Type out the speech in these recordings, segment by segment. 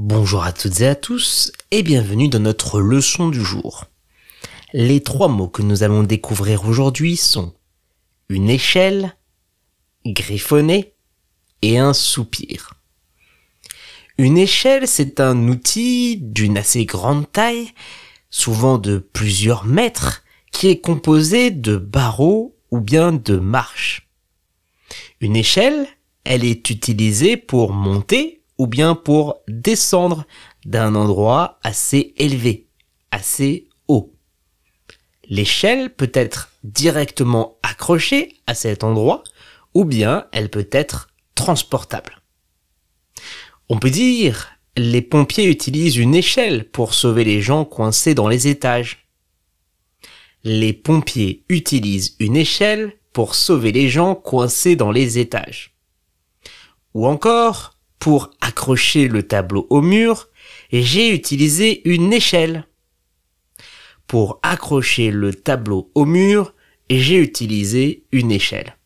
Bonjour à toutes et à tous et bienvenue dans notre leçon du jour. Les trois mots que nous allons découvrir aujourd'hui sont une échelle, griffonner et un soupir. Une échelle, c'est un outil d'une assez grande taille, souvent de plusieurs mètres, qui est composé de barreaux ou bien de marches. Une échelle, elle est utilisée pour monter ou bien pour descendre d'un endroit assez élevé, assez haut. L'échelle peut être directement accrochée à cet endroit ou bien elle peut être transportable. On peut dire les pompiers utilisent une échelle pour sauver les gens coincés dans les étages. Les pompiers utilisent une échelle pour sauver les gens coincés dans les étages. Ou encore, pour accrocher le tableau au mur, j'ai utilisé une échelle. Pour accrocher le tableau au mur, j'ai utilisé une échelle.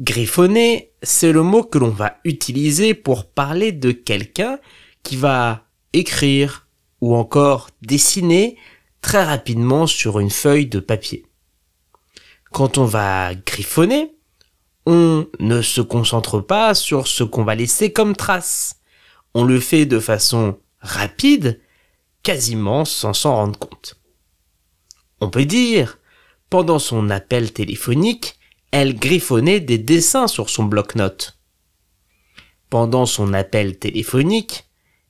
Griffonner, c'est le mot que l'on va utiliser pour parler de quelqu'un qui va écrire ou encore dessiner très rapidement sur une feuille de papier. Quand on va griffonner, on ne se concentre pas sur ce qu'on va laisser comme trace. On le fait de façon rapide, quasiment sans s'en rendre compte. On peut dire, pendant son appel téléphonique, elle griffonnait des dessins sur son bloc-notes. Pendant son appel téléphonique,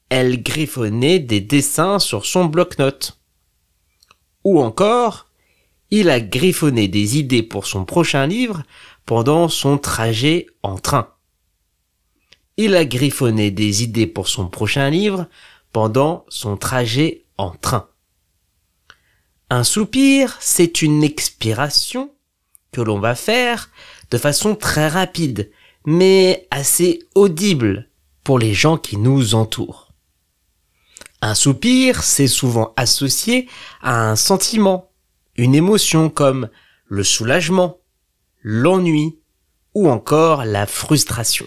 elle griffonnait des dessins sur son bloc-notes. Ou encore, il a griffonné des idées pour son prochain livre pendant son trajet en train. Il a griffonné des idées pour son prochain livre pendant son trajet en train. Un soupir, c'est une expiration que l'on va faire de façon très rapide, mais assez audible pour les gens qui nous entourent. Un soupir, c'est souvent associé à un sentiment, une émotion comme le soulagement, l'ennui ou encore la frustration.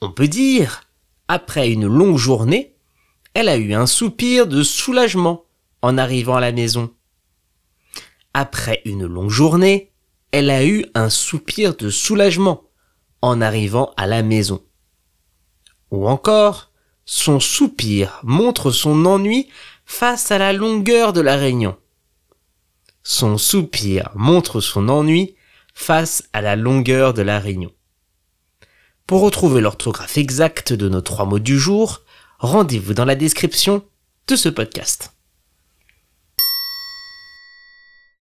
On peut dire, après une longue journée, elle a eu un soupir de soulagement en arrivant à la maison. Après une longue journée, elle a eu un soupir de soulagement en arrivant à la maison. Ou encore, son soupir montre son ennui face à la longueur de la réunion. Son soupir montre son ennui face à la longueur de la réunion. Pour retrouver l'orthographe exacte de nos trois mots du jour, rendez-vous dans la description de ce podcast.